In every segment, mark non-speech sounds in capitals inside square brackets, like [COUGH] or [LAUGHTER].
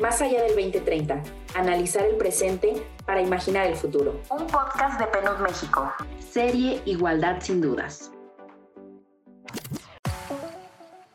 Más allá del 2030, analizar el presente para imaginar el futuro. Un podcast de PNUD México. Serie Igualdad sin dudas.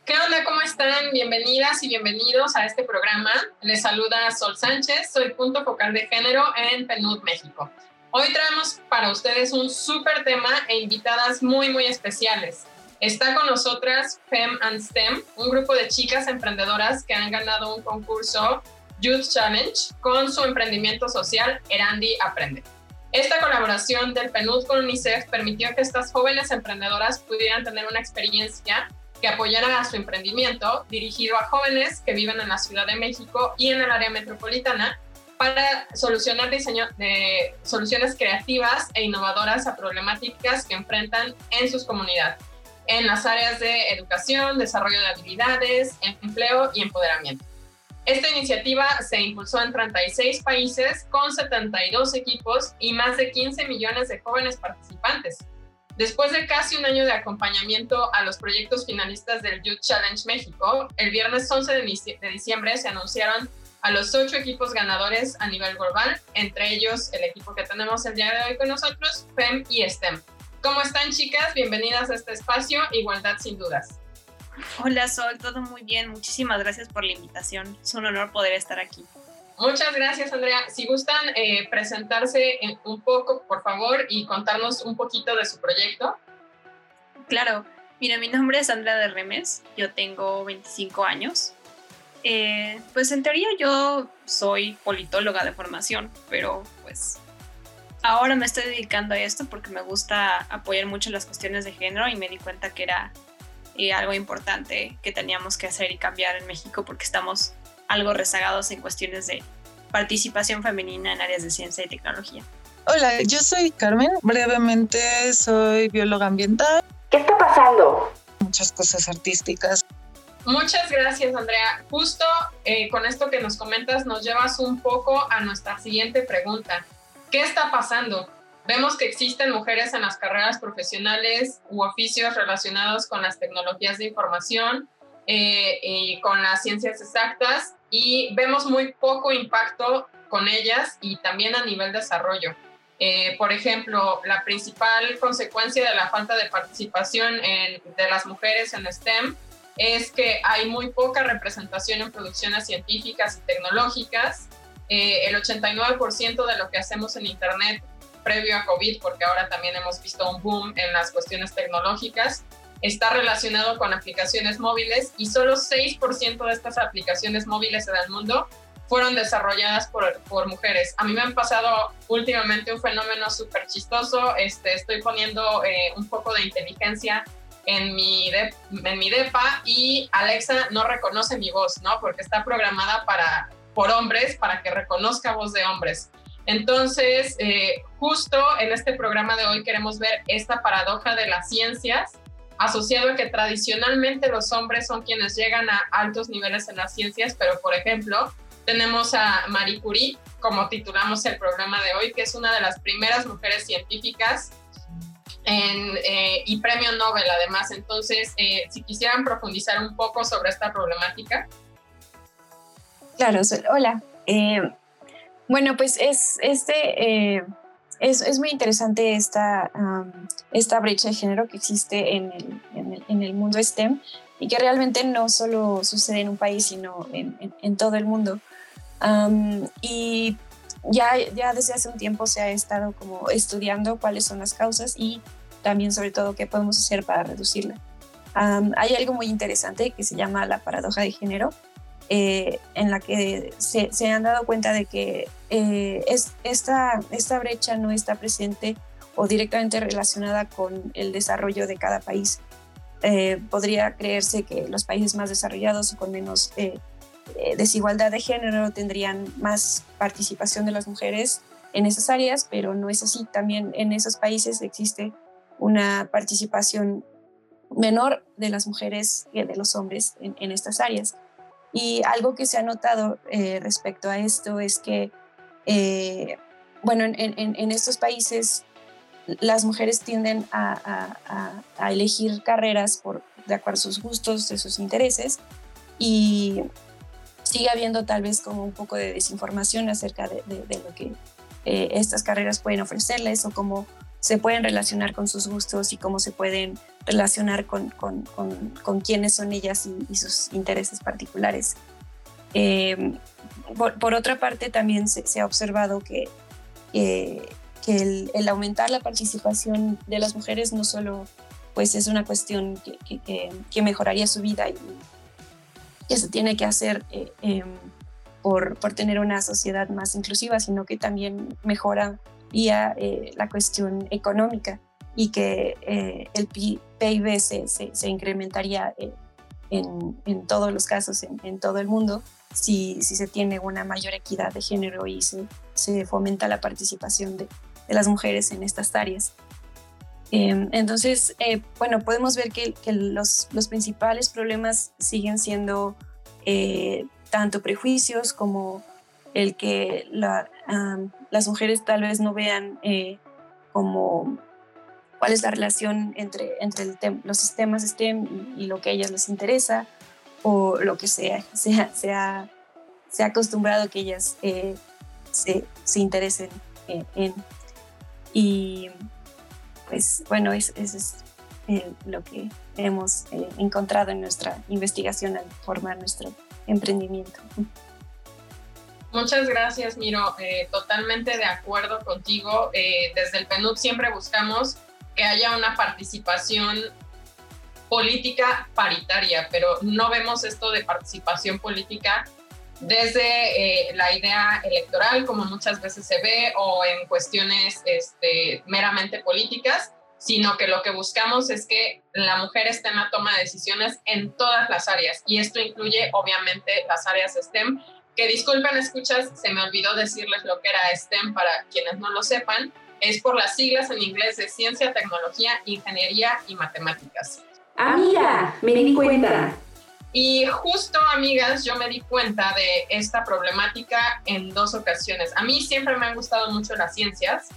¿Qué onda? ¿Cómo están? Bienvenidas y bienvenidos a este programa. Les saluda Sol Sánchez, soy punto focal de género en PNUD México. Hoy traemos para ustedes un súper tema e invitadas muy, muy especiales. Está con nosotras Fem and STEM, un grupo de chicas emprendedoras que han ganado un concurso Youth Challenge con su emprendimiento social Erandi Aprende. Esta colaboración del PNUD con UNICEF permitió que estas jóvenes emprendedoras pudieran tener una experiencia que apoyara a su emprendimiento dirigido a jóvenes que viven en la Ciudad de México y en el área metropolitana para solucionar diseño de soluciones creativas e innovadoras a problemáticas que enfrentan en sus comunidades, en las áreas de educación, desarrollo de habilidades, empleo y empoderamiento. Esta iniciativa se impulsó en 36 países con 72 equipos y más de 15 millones de jóvenes participantes. Después de casi un año de acompañamiento a los proyectos finalistas del Youth Challenge México, el viernes 11 de diciembre se anunciaron a los ocho equipos ganadores a nivel global, entre ellos el equipo que tenemos el día de hoy con nosotros, FEM y STEM. ¿Cómo están chicas? Bienvenidas a este espacio, Igualdad sin dudas. Hola Sol, todo muy bien. Muchísimas gracias por la invitación. Es un honor poder estar aquí. Muchas gracias, Andrea. Si gustan eh, presentarse un poco, por favor, y contarnos un poquito de su proyecto. Claro. Mira, mi nombre es Andrea de Remes. Yo tengo 25 años. Eh, pues en teoría yo soy politóloga de formación, pero pues ahora me estoy dedicando a esto porque me gusta apoyar mucho las cuestiones de género y me di cuenta que era eh, algo importante que teníamos que hacer y cambiar en México porque estamos algo rezagados en cuestiones de participación femenina en áreas de ciencia y tecnología. Hola, yo soy Carmen. Brevemente soy bióloga ambiental. ¿Qué está pasando? Muchas cosas artísticas. Muchas gracias, Andrea. Justo eh, con esto que nos comentas nos llevas un poco a nuestra siguiente pregunta. ¿Qué está pasando? Vemos que existen mujeres en las carreras profesionales u oficios relacionados con las tecnologías de información eh, y con las ciencias exactas y vemos muy poco impacto con ellas y también a nivel desarrollo. Eh, por ejemplo, la principal consecuencia de la falta de participación de las mujeres en STEM es que hay muy poca representación en producciones científicas y tecnológicas. Eh, el 89% de lo que hacemos en Internet previo a COVID, porque ahora también hemos visto un boom en las cuestiones tecnológicas, está relacionado con aplicaciones móviles y solo 6% de estas aplicaciones móviles en el mundo fueron desarrolladas por, por, mujeres. A mí me han pasado últimamente un fenómeno súper chistoso. Este, estoy poniendo eh, un poco de inteligencia en mi, en mi DEPA y Alexa no reconoce mi voz, ¿no? Porque está programada para, por hombres, para que reconozca voz de hombres. Entonces, eh, justo en este programa de hoy queremos ver esta paradoja de las ciencias, asociado a que tradicionalmente los hombres son quienes llegan a altos niveles en las ciencias, pero por ejemplo, tenemos a Marie Curie, como titulamos el programa de hoy, que es una de las primeras mujeres científicas eh, y premio Nobel además. Entonces, eh, si quisieran profundizar un poco sobre esta problemática. Claro, hola. Eh, bueno, pues es este... Es, es, muy interesante esta, esta brecha de género que existe en el, en, el, en el, mundo STEM y que realmente no solo sucede en un país, sino en, en todo el mundo. y ya, ya desde hace un tiempo se ha estado como estudiando cuáles son las causas y también sobre todo qué podemos hacer para reducirla. hay algo muy interesante que se llama la paradoja de género, eh, en la que se, han dado cuenta de que eh, es, esta, esta brecha no está presente o directamente relacionada con el desarrollo de cada país. Eh, podría creerse que los países más desarrollados o con menos desigualdad de género, tendrían más participación de las mujeres en esas áreas, pero no es así. También en esos países existe una participación menor de las mujeres que de los hombres en, estas áreas. Y algo que se ha notado eh, respecto a esto es que, eh, bueno, en, estos países las mujeres tienden a, elegir carreras por, de acuerdo a sus gustos, de sus intereses, y sigue habiendo tal vez como un poco de desinformación acerca de, lo que eh, estas carreras pueden ofrecerles o cómo se pueden relacionar con sus gustos y cómo se pueden relacionar con, con, con, quiénes son ellas y, sus intereses particulares. Eh, por, otra parte, también se, ha observado que, que el, aumentar la participación de las mujeres no solo pues es una cuestión que, que, que mejoraría su vida y que se tiene que hacer eh, em, por, por, tener una sociedad más inclusiva, sino que también mejora vía eh, la cuestión económica y que eh, el PIB se, se, incrementaría en, en, todos los casos, en, en, todo el mundo, si, si se tiene una mayor equidad de género y se, se fomenta la participación de, de las mujeres en estas áreas. Em, entonces, eh, bueno, podemos ver que, los, principales problemas siguen siendo eh, tanto prejuicios como el que las mujeres tal vez no vean eh, como cuál es la relación entre, entre los sistemas STEM y, lo que a ellas les interesa o lo que sea, [LAUGHS] sea, sea, se ha acostumbrado que ellas se, se, interesen en. Y pues bueno, eso es eh, lo que hemos eh, encontrado en nuestra investigación al formar nuestro emprendimiento. Muchas gracias, Miro. Eh, totalmente de acuerdo contigo. desde el PNUD siempre buscamos que haya una participación política paritaria, pero no vemos esto de participación política desde eh, la idea electoral, como muchas veces se ve, o en cuestiones este, meramente políticas, sino que lo que buscamos es que la mujer esté en la toma de decisiones en todas las áreas. Y esto incluye, obviamente, las áreas STEM, que disculpen, escuchas, se me olvidó decirles lo que era STEM para quienes no lo sepan. Es por las siglas en inglés de ciencia, tecnología, ingeniería y matemáticas. Mira, me di cuenta. Y justo, amigas, yo me di cuenta de esta problemática en dos ocasiones. A mí siempre me han gustado mucho las ciencias,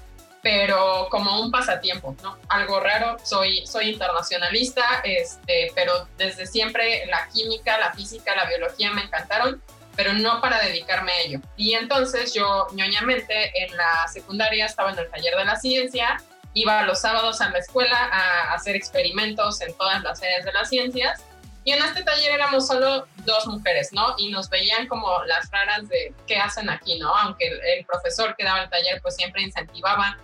pero como un pasatiempo, ¿no? Algo raro, soy, soy internacionalista, este, pero desde siempre la química, la física, la biología me encantaron, pero no para dedicarme a ello. Y entonces yo, ñoñamente, en la secundaria estaba en el taller de la ciencia, iba los sábados a la escuela a hacer experimentos en todas las áreas de las ciencias y en este taller éramos solo dos mujeres, ¿no? Y nos veían como las raras de qué hacen aquí, ¿no? Aunque el, profesor que daba el taller pues siempre incentivaba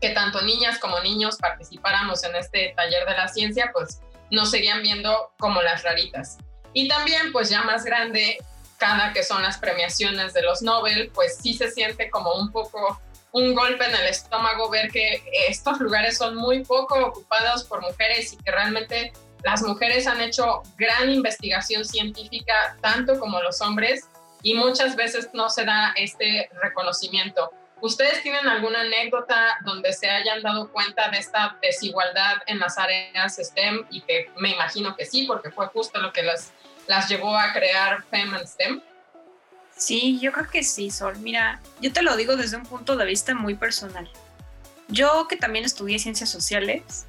que tanto niñas como niños participáramos en este taller de la ciencia, pues nos seguían viendo como las raritas. Y también, pues ya más grande, cada que son las premiaciones de los Nobel, pues sí se siente como un poco un golpe en el estómago ver que estos lugares son muy poco ocupados por mujeres y que realmente las mujeres han hecho gran investigación científica, tanto como los hombres, y muchas veces no se da este reconocimiento. ¿Ustedes tienen alguna anécdota donde se hayan dado cuenta de esta desigualdad en las áreas STEM? Y que me imagino que sí, porque fue justo lo que las, las llevó a crear FEM and STEM. Sí, yo creo que sí, Sol. Mira, yo te lo digo desde un punto de vista muy personal. Yo que también estudié ciencias sociales,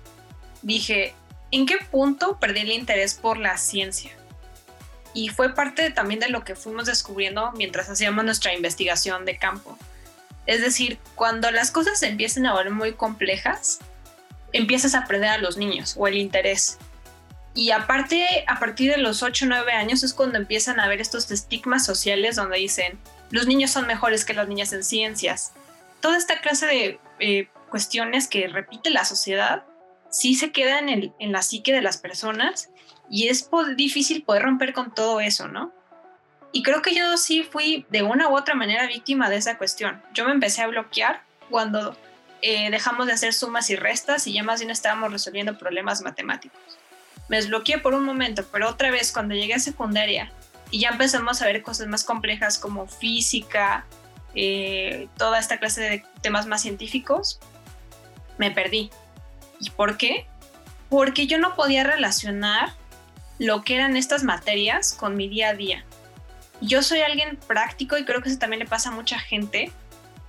dije, ¿en qué punto perdí el interés por la ciencia? Y fue parte también de lo que fuimos descubriendo mientras hacíamos nuestra investigación de campo. Es decir, cuando las cosas empiezan a volver muy complejas, empiezas a perder a los niños o el interés. Y aparte, a partir de los 8 o 9 años es cuando empiezan a haber estos estigmas sociales donde dicen, los niños son mejores que las niñas en ciencias. Toda esta clase de eh, cuestiones que repite la sociedad sí se queda en, el, en la psique de las personas y es difícil poder romper con todo eso, ¿no? Y creo que yo sí fui de una u otra manera víctima de esa cuestión. Yo me empecé a bloquear cuando eh, dejamos de hacer sumas y restas y ya más bien estábamos resolviendo problemas matemáticos. Me desbloqueé por un momento, pero otra vez cuando llegué a secundaria y ya empezamos a ver cosas más complejas como física, eh, toda esta clase de temas más científicos, me perdí. ¿Y por qué? Porque yo no podía relacionar lo que eran estas materias con mi día a día. Yo soy alguien práctico y creo que eso también le pasa a mucha gente,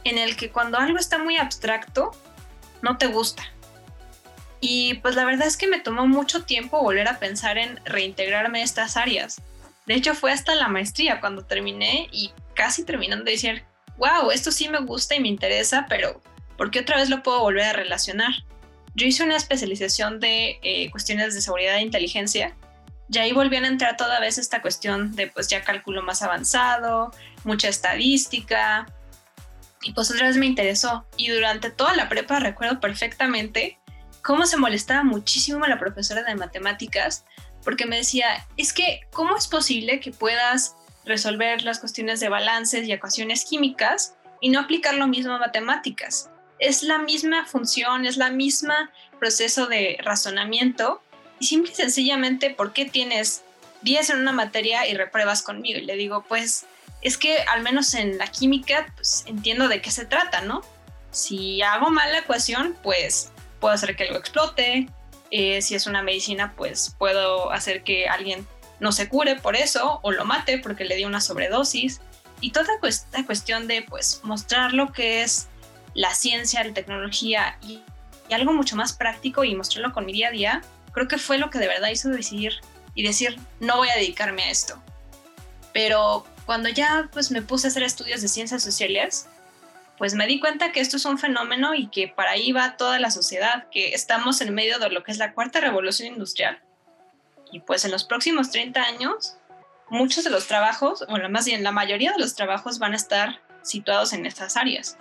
en el que cuando algo está muy abstracto, no te gusta. Y pues la verdad es que me tomó mucho tiempo volver a pensar en reintegrarme a estas áreas, De hecho, fue hasta la maestría cuando terminé y casi terminando de decir, wow, esto sí me gusta y me interesa, pero ¿por qué otra vez lo puedo volver a relacionar? Yo hice una especialización de eh, cuestiones de seguridad e inteligencia y ahí volvían a entrar toda vez esta cuestión de pues ya cálculo más avanzado, mucha estadística, y pues otra vez me interesó. Y durante toda la prepa recuerdo perfectamente cómo se molestaba muchísimo la profesora de matemáticas, porque me decía, es que, ¿cómo es posible que puedas resolver las cuestiones de balances y ecuaciones químicas y no aplicar lo mismo a matemáticas? Es la misma función, es la misma proceso de razonamiento y simple y sencillamente, ¿por qué tienes 10 en una materia y repruebas conmigo? Y le digo, pues es que al menos en la química, pues entiendo de qué se trata, ¿no? Si hago mal la ecuación, pues puedo hacer que algo explote. Eh, si es una medicina, pues puedo hacer que alguien no se cure por eso o lo mate porque le dio una sobredosis. Y toda esta cuestión de pues mostrar lo que es la ciencia, la tecnología y, y algo mucho más práctico y mostrarlo con mi día a día, creo que fue lo que de verdad hizo decidir y decir, no voy a dedicarme a esto. Pero cuando ya pues me puse a hacer estudios de ciencias sociales, pues me di cuenta que esto es un fenómeno y que para ahí va toda la sociedad, que estamos en medio de lo que es la cuarta revolución industrial. Y pues en los próximos 30 años, muchos de los trabajos, o más bien la mayoría de los trabajos van a estar situados en estas áreas.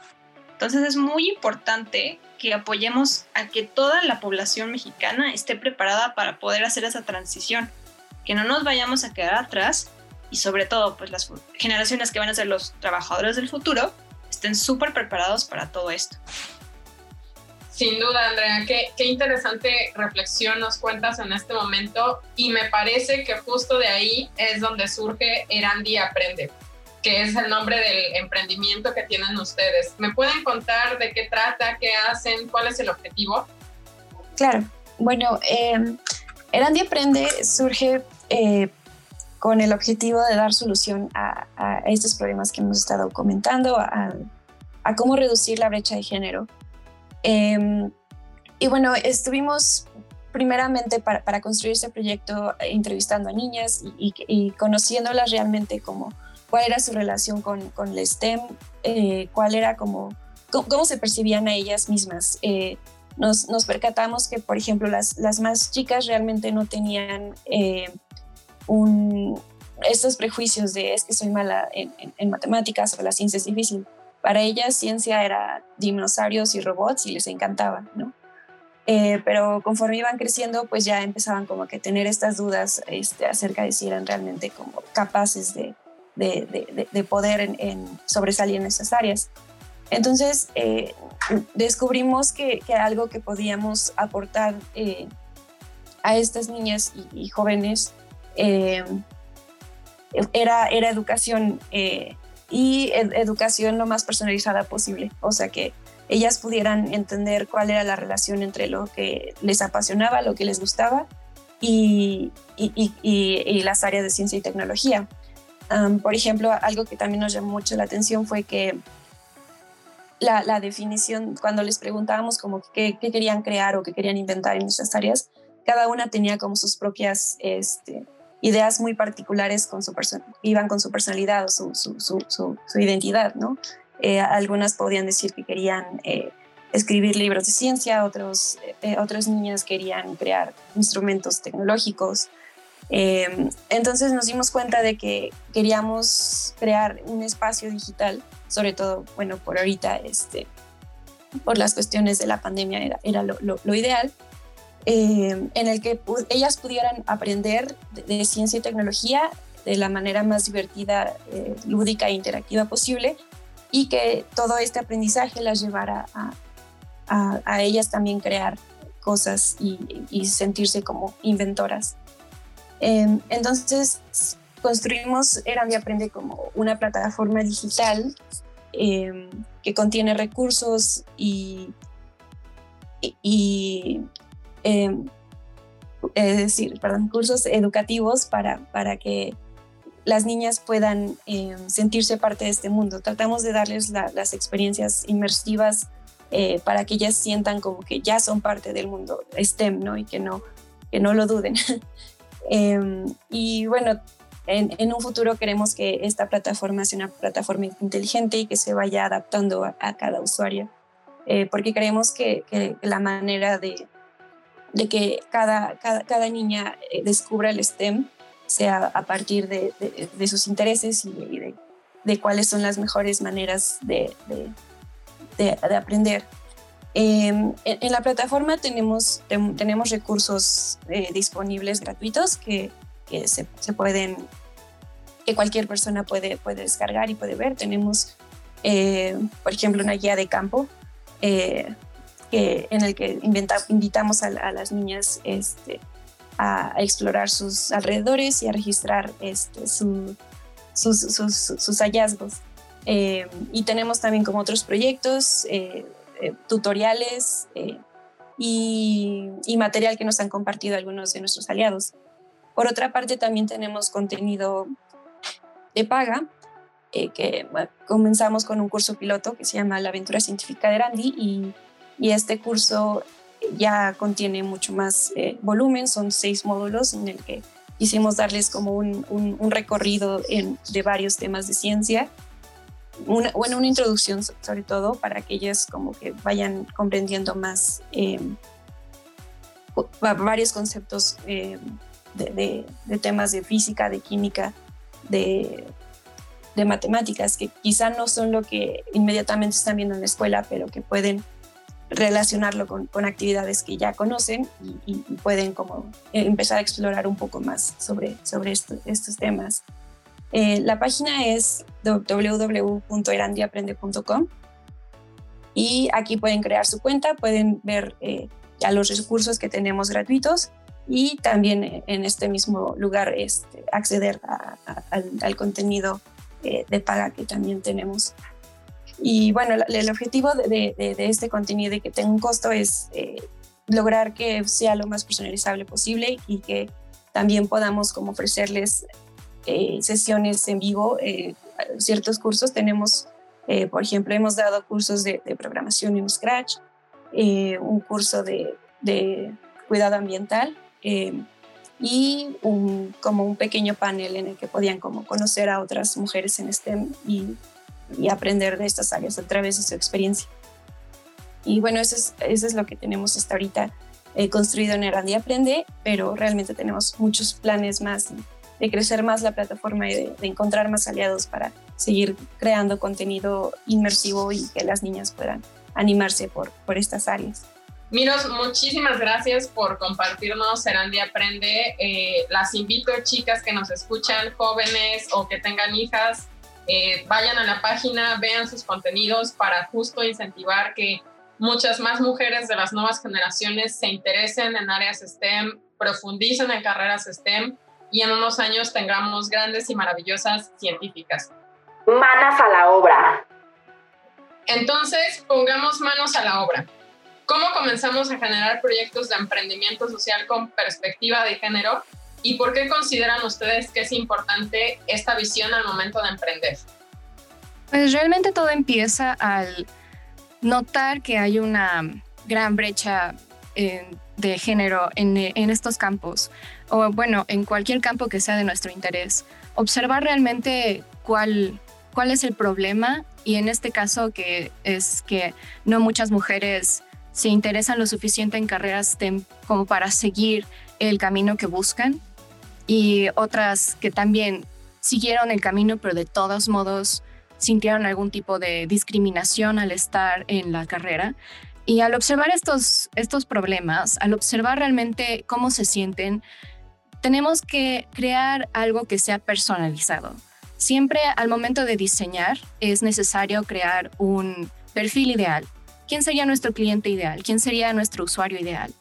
Entonces es muy importante que apoyemos a que toda la población mexicana esté preparada para poder hacer esa transición, que no nos vayamos a quedar atrás y sobre todo pues las generaciones que van a ser los trabajadores del futuro estén súper preparados para todo esto. Sin duda, Andrea, qué, qué, interesante reflexión nos cuentas en este momento y me parece que justo de ahí es donde surge Erandi Aprende, que es el nombre del emprendimiento que tienen ustedes. ¿Me pueden contar de qué trata, qué hacen, cuál es el objetivo? Claro, bueno, eh, Erandi Aprende surge eh, con el objetivo de dar solución a, estos problemas que hemos estado comentando, a, cómo reducir la brecha de género. Em, y bueno, estuvimos primeramente para, construir este proyecto eh, entrevistando a niñas y, conociéndolas realmente como cuál era su relación con, con el STEM, eh, cuál era como, cómo, se percibían a ellas mismas. Eh, nos, nos, percatamos que, por ejemplo, las, las más chicas realmente no tenían un, estos prejuicios de es que soy mala en, matemáticas o la ciencia es difícil. Para ellas ciencia era dinosaurios y robots y les encantaba, ¿no? Eh, pero conforme iban creciendo, pues ya empezaban como que tener estas dudas este, acerca de si eran realmente como capaces de, de, de, poder en, sobresalir en esas áreas. Entonces eh, descubrimos que, que, algo que podíamos aportar eh, a estas niñas y jóvenes eh, era, era educación eh, y educación lo más personalizada posible. O sea, que ellas pudieran entender cuál era la relación entre lo que les apasionaba, lo que les gustaba y, las áreas de ciencia y tecnología. por ejemplo, algo que también nos llamó mucho la atención fue que la, definición, cuando les preguntábamos como qué, querían crear o qué querían inventar en esas áreas, cada una tenía como sus propias este, ideas muy particulares con su iban con su personalidad o su, su, su, identidad, ¿no? Eh, algunas podían decir que querían eh, escribir libros de ciencia, otros, eh, otras niñas querían crear instrumentos tecnológicos. entonces nos dimos cuenta de que queríamos crear un espacio digital, sobre todo, bueno, por ahorita, este, por las cuestiones de la pandemia era, era lo, lo ideal, eh, en el que ellas pudieran aprender de, ciencia y tecnología de la manera más divertida, eh, lúdica e interactiva posible y que todo este aprendizaje las llevara a, ellas también crear cosas y, sentirse como inventoras. Em, entonces construimos Eran Aprende como una plataforma digital em, que contiene recursos y, Em, es decir, perdón, cursos educativos para, para que las niñas puedan em, sentirse parte de este mundo. Tratamos de darles las experiencias inmersivas eh, para que ellas sientan como que ya son parte del mundo STEM, ¿no? Y que no, que no lo duden. [LAUGHS] Em, y bueno, en, un futuro queremos que esta plataforma sea una plataforma inteligente y que se vaya adaptando a, cada usuario, eh, porque creemos que, la manera de, de que cada, cada, niña eh, descubra el STEM sea a partir de, de, sus intereses y de, de, cuáles son las mejores maneras de, aprender. Em, en, la plataforma tenemos, tenemos recursos eh, disponibles gratuitos que, que se, se, pueden, que cualquier persona puede, puede descargar y puede ver. Tenemos, eh, por ejemplo, una guía de campo que, en el que invitamos a, las niñas este, a, explorar sus alrededores y a registrar este, sus, sus, hallazgos. y tenemos también como otros proyectos eh, tutoriales eh, y, material que nos han compartido algunos de nuestros aliados. Por otra parte, también tenemos contenido de paga, eh, que comenzamos con un curso piloto que se llama La aventura científica de Randy y, y este curso ya contiene mucho más volumen, son seis módulos en el que quisimos darles como un, un, recorrido de varios temas de ciencia. Una, bueno, una introducción sobre todo para que ellas como que vayan comprendiendo más eh, varios conceptos eh, de, temas de física, de química, de, matemáticas, que quizá no son lo que inmediatamente están viendo en la escuela, pero que pueden relacionarlo con, actividades que ya conocen y, pueden como empezar a explorar un poco más sobre, sobre estos temas. Eh, la página es www.erandiaprende.com y aquí pueden crear su cuenta, pueden ver eh, ya los recursos que tenemos gratuitos y también eh, en este mismo lugar este, acceder al, contenido de paga que también tenemos. Y bueno, el objetivo de, este contenido y que tenga un costo es lograr que sea lo más personalizable posible y que también podamos como ofrecerles eh, sesiones en vivo, eh, ciertos cursos. Tenemos, eh, por ejemplo, hemos dado cursos de, programación en Scratch, un curso de, cuidado ambiental y un, como un pequeño panel en el que podían como conocer a otras mujeres en STEM y, y aprender de estas áreas a través de su experiencia. Y bueno, eso es, eso es lo que tenemos hasta ahorita construido en Erandi Aprende, pero realmente tenemos muchos planes más de crecer más la plataforma y de, encontrar más aliados para seguir creando contenido inmersivo y que las niñas puedan animarse por, por estas áreas. Miros, muchísimas gracias por compartirnos Serandi Aprende. Eh, las invito, chicas que nos escuchan, jóvenes o que tengan hijas, eh, vayan a la página, vean sus contenidos para justo incentivar que muchas más mujeres de las nuevas generaciones se interesen en áreas STEM, profundicen en carreras STEM y en unos años tengamos grandes y maravillosas científicas. Manos a la obra. Entonces, pongamos manos a la obra. ¿Cómo comenzamos a generar proyectos de emprendimiento social con perspectiva de género? ¿Y por qué consideran ustedes que es importante esta visión al momento de emprender? Pues realmente todo empieza al notar que hay una gran brecha de género en, en, estos campos, o bueno, en cualquier campo que sea de nuestro interés. Observar realmente cuál, cuál es el problema y en este caso que es que no muchas mujeres se interesan lo suficiente en carreras como para seguir el camino que buscan y otras que también siguieron el camino pero de todos modos sintieron algún tipo de discriminación al estar en la carrera y al observar estos, estos problemas, al observar realmente cómo se sienten, tenemos que crear algo que sea personalizado. Siempre al momento de diseñar es necesario crear un perfil ideal. ¿Quién sería nuestro cliente ideal? ¿Quién sería nuestro usuario ideal?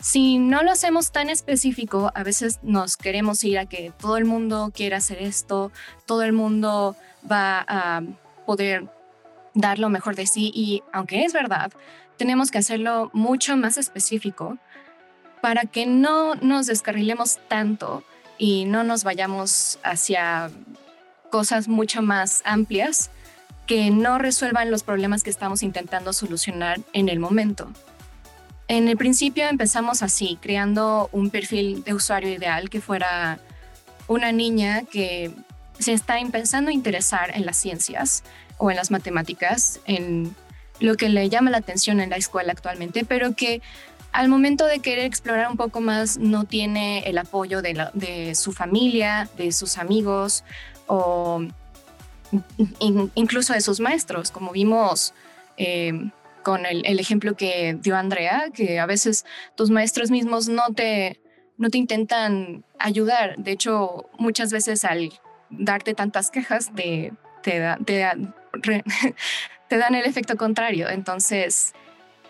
Si no lo hacemos tan específico, a veces nos queremos ir a que todo el mundo quiera hacer esto, todo el mundo va a poder dar lo mejor de sí y aunque es verdad, tenemos que hacerlo mucho más específico para que no nos descarrilemos tanto y no nos vayamos hacia cosas mucho más amplias que no resuelvan los problemas que estamos intentando solucionar en el momento. En el principio empezamos así, creando un perfil de usuario ideal que fuera una niña que se está empezando a interesar en las ciencias o en las matemáticas, en lo que le llama la atención en la escuela actualmente, pero que al momento de querer explorar un poco más no tiene el apoyo de, su familia, de sus amigos o incluso de sus maestros, como vimos eh, con el, ejemplo que dio Andrea, que a veces tus maestros mismos no te, no te intentan ayudar. De hecho, muchas veces al darte tantas quejas te, [LAUGHS] te, dan el efecto contrario. Entonces,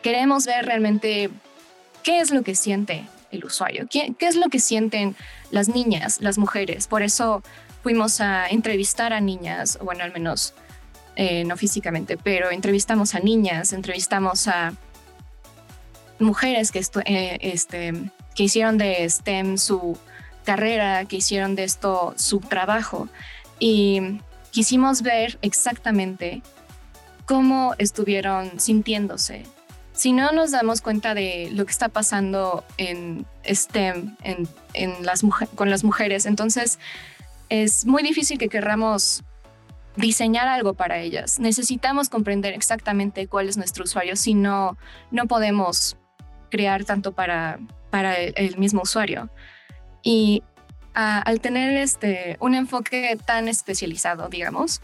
queremos ver realmente qué es lo que siente el usuario, qué, qué es lo que sienten las niñas, las mujeres. Por eso fuimos a entrevistar a niñas, bueno, al menos eh, no físicamente, pero entrevistamos a niñas, entrevistamos a mujeres que, eh, este, que hicieron de STEM su carrera, que hicieron de esto su trabajo. Y quisimos ver exactamente cómo estuvieron sintiéndose. Si no nos damos cuenta de lo que está pasando en STEM, en, en las con las mujeres, entonces es muy difícil que querramos diseñar algo para ellas. Necesitamos comprender exactamente cuál es nuestro usuario, si no, no podemos crear tanto para, para el, mismo usuario. Y al tener este, un enfoque tan especializado, digamos,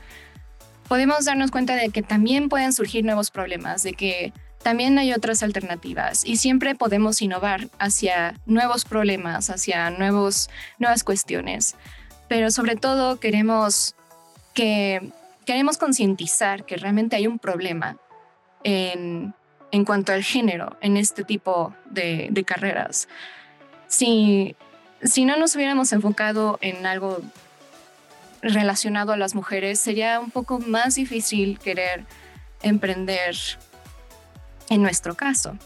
podemos darnos cuenta de que también pueden surgir nuevos problemas, de que también hay otras alternativas y siempre podemos innovar hacia nuevos problemas, hacia nuevos, nuevas cuestiones. Pero sobre todo queremos que queremos concientizar que realmente hay un problema en, en, cuanto al género en este tipo de, de carreras. Si, si no nos hubiéramos enfocado en algo relacionado a las mujeres, sería un poco más difícil querer emprender en nuestro caso,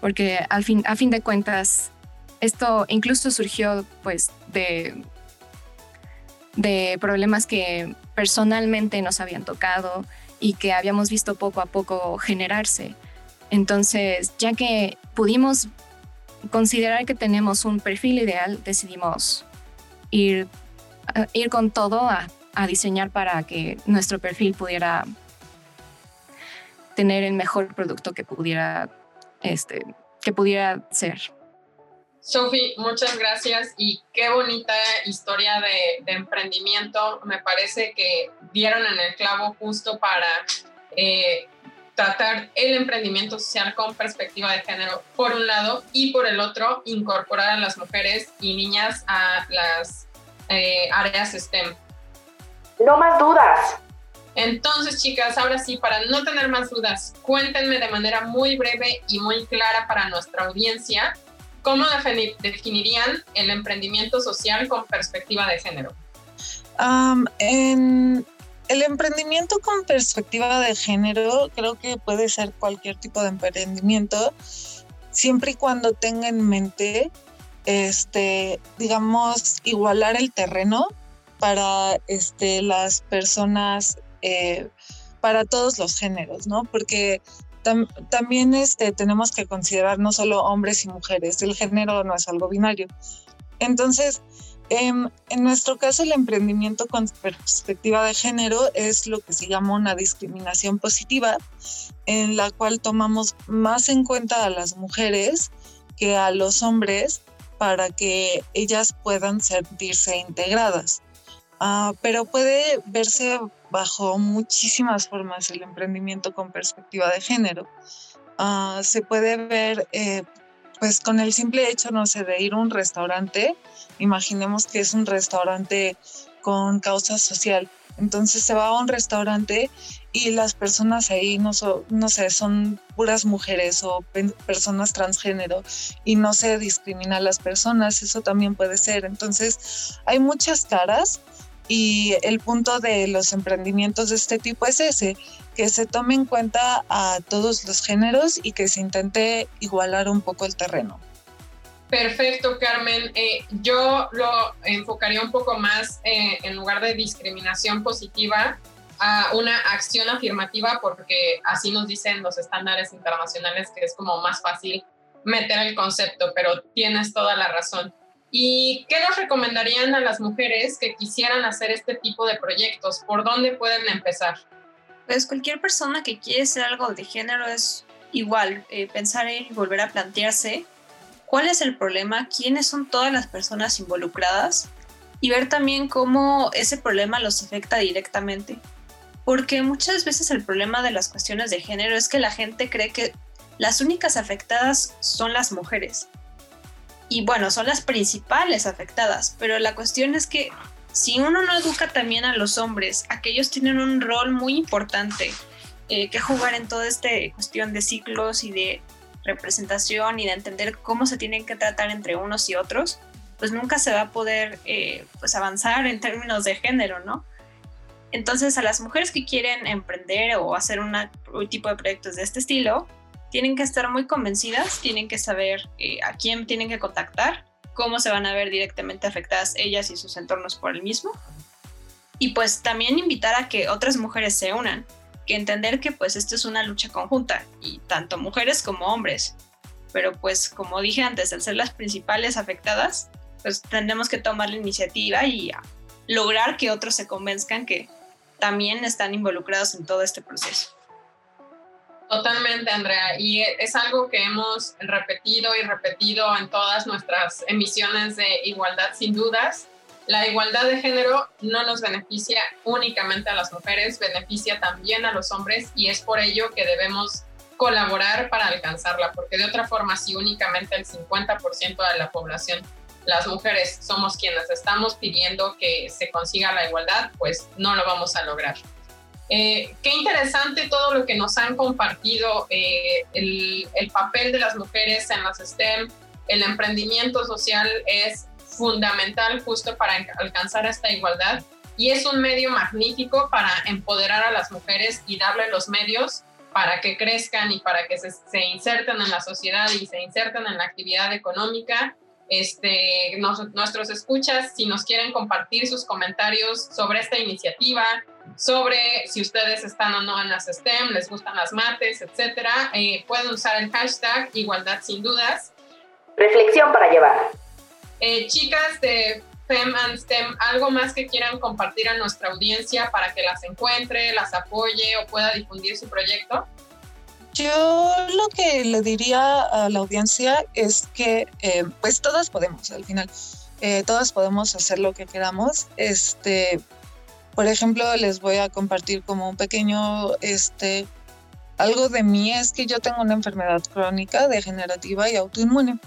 porque al fin, a fin de cuentas, esto incluso surgió pues de, de problemas que personalmente nos habían tocado y que habíamos visto poco a poco generarse. Entonces, ya que pudimos considerar que tenemos un perfil ideal, decidimos ir ir con todo a, diseñar para que nuestro perfil pudiera tener el mejor producto que pudiera, este, que pudiera ser. Sophie, muchas gracias y qué bonita historia de, emprendimiento. Me parece que dieron en el clavo justo para eh, tratar el emprendimiento social con perspectiva de género por un lado y por el otro incorporar a las mujeres y niñas a las eh, áreas STEM. No más dudas. Entonces, chicas, ahora sí, para no tener más dudas, cuéntenme de manera muy breve y muy clara para nuestra audiencia cómo definirían el emprendimiento social con perspectiva de género. en el emprendimiento con perspectiva de género creo que puede ser cualquier tipo de emprendimiento, siempre y cuando tenga en mente este, digamos, igualar el terreno para este, las personas, eh, para todos los géneros, ¿no? Porque también este, tenemos que considerar no solo hombres y mujeres, el género no es algo binario. Entonces, em, en nuestro caso, el emprendimiento con perspectiva de género es lo que se llama una discriminación positiva, en la cual tomamos más en cuenta a las mujeres que a los hombres para que ellas puedan sentirse integradas. Ah, pero puede verse bajo muchísimas formas el emprendimiento con perspectiva de género. Ah, se puede ver, eh, pues con el simple hecho, no sé, de ir a un restaurante, imaginemos que es un restaurante con causa social. Entonces se va a un restaurante y las personas ahí no, no sé, son puras mujeres o personas transgénero y no se discrimina a las personas, eso también puede ser. Entonces, hay muchas caras y el punto de los emprendimientos de este tipo es ese, que se tome en cuenta a todos los géneros y que se intente igualar un poco el terreno. Perfecto, Carmen. Eh, yo lo enfocaría un poco más eh, en lugar de discriminación positiva, a una acción afirmativa porque así nos dicen los estándares internacionales que es como más fácil meter el concepto, pero tienes toda la razón. ¿Y qué nos recomendarían a las mujeres que quisieran hacer este tipo de proyectos? ¿Por dónde pueden empezar? Pues cualquier persona que quiere hacer algo de género es igual, eh, pensar y volver a plantearse cuál es el problema, quiénes son todas las personas involucradas y ver también cómo ese problema los afecta directamente. Porque muchas veces el problema de las cuestiones de género es que la gente cree que las únicas afectadas son las mujeres. Y bueno, son las principales afectadas, pero la cuestión es que si uno no educa también a los hombres, aquellos tienen un rol muy importante eh, que jugar en toda esta cuestión de ciclos y de representación y de entender cómo se tienen que tratar entre unos y otros, pues nunca se va a poder eh, pues avanzar en términos de género, ¿no? Entonces a las mujeres que quieren emprender o hacer un tipo de proyectos de este estilo, tienen que estar muy convencidas, tienen que saber eh, a quién tienen que contactar, cómo se van a ver directamente afectadas ellas y sus entornos por el mismo. Y pues también invitar a que otras mujeres se unan, que entender que pues esto es una lucha conjunta, y tanto mujeres como hombres. Pero pues como dije antes, al ser las principales afectadas, pues tenemos que tomar la iniciativa y lograr que otros se convenzcan que también están involucrados en todo este proceso. Totalmente, Andrea. Y es algo que hemos repetido y repetido en todas nuestras emisiones de igualdad, sin dudas. La igualdad de género no nos beneficia únicamente a las mujeres, beneficia también a los hombres y es por ello que debemos colaborar para alcanzarla, porque de otra forma, si únicamente el 50% de la población, las mujeres, somos quienes estamos pidiendo que se consiga la igualdad, pues no lo vamos a lograr. Eh, qué interesante todo lo que nos han compartido, eh, el, el, papel de las mujeres en las STEM, el emprendimiento social es fundamental justo para alcanzar esta igualdad y es un medio magnífico para empoderar a las mujeres y darle los medios para que crezcan y para que se, se inserten en la sociedad y se inserten en la actividad económica. Este, nuestros escuchas, si nos quieren compartir sus comentarios sobre esta iniciativa, sobre si ustedes están o no en las STEM, les gustan las mates, etcétera, eh, pueden usar el hashtag igualdad sin dudas. Reflexión para llevar. Eh, chicas de FEM and STEM, ¿algo más que quieran compartir a nuestra audiencia para que las encuentre, las apoye o pueda difundir su proyecto? Yo lo que le diría a la audiencia es que eh, pues todas podemos al final, eh, todas podemos hacer lo que queramos. Este, por ejemplo, les voy a compartir como un pequeño, este, algo de mí es que yo tengo una enfermedad crónica, degenerativa y autoinmune.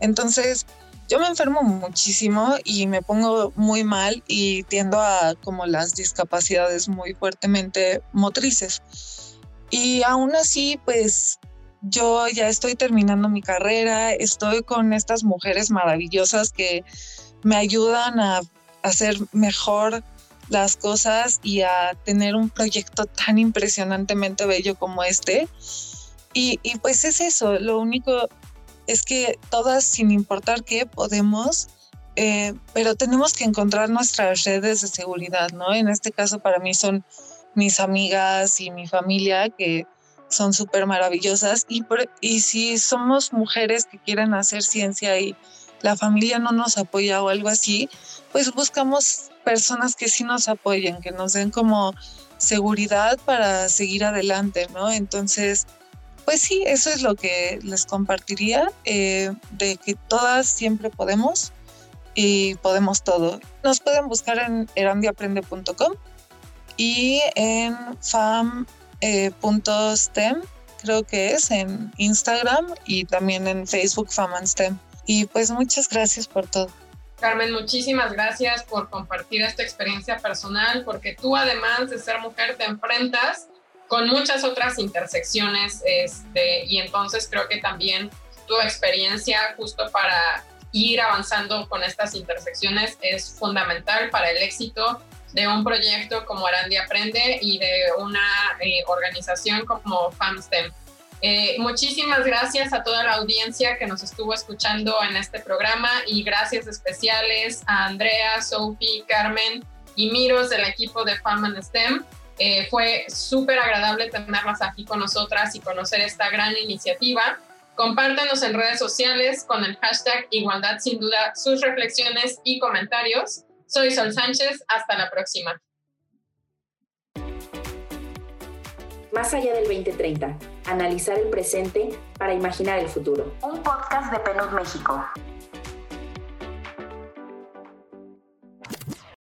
Entonces, yo me enfermo muchísimo y me pongo muy mal y tiendo a como las discapacidades muy fuertemente motrices. Y aún así, pues yo ya estoy terminando mi carrera, estoy con estas mujeres maravillosas que me ayudan a hacer mejor las cosas y a tener un proyecto tan impresionantemente bello como este. Y, pues es eso, lo único es que todas, sin importar qué, podemos, eh, pero tenemos que encontrar nuestras redes de seguridad, ¿no? En este caso para mí son mis amigas y mi familia que son súper maravillosas y, y si somos mujeres que quieren hacer ciencia y la familia no nos apoya o algo así, pues buscamos personas que sí nos apoyen, que nos den como seguridad para seguir adelante, ¿no? Entonces, pues sí, eso es lo que les compartiría, eh, de que todas siempre podemos y podemos todo. Nos pueden buscar en erandiaprende.com y en fam.stem, eh, creo que es en Instagram y también en Facebook Fam STEM. Y pues muchas gracias por todo. Carmen, muchísimas gracias por compartir esta experiencia personal, porque tú además de ser mujer te enfrentas con muchas otras intersecciones este, y entonces creo que también tu experiencia justo para ir avanzando con estas intersecciones es fundamental para el éxito de un proyecto como Arandi Aprende y de una eh, organización como FAMSTEM. Eh, muchísimas gracias a toda la audiencia que nos estuvo escuchando en este programa y gracias especiales a Andrea, Sophie, Carmen y Miros del equipo de FAM and STEM. Eh, fue súper agradable tenerlas aquí con nosotras y conocer esta gran iniciativa. Compártanos en redes sociales con el hashtag Igualdad sin duda sus reflexiones y comentarios. Soy Sol Sánchez, hasta la próxima. Más allá del 2030, analizar el presente para imaginar el futuro. Un podcast de PNUD México.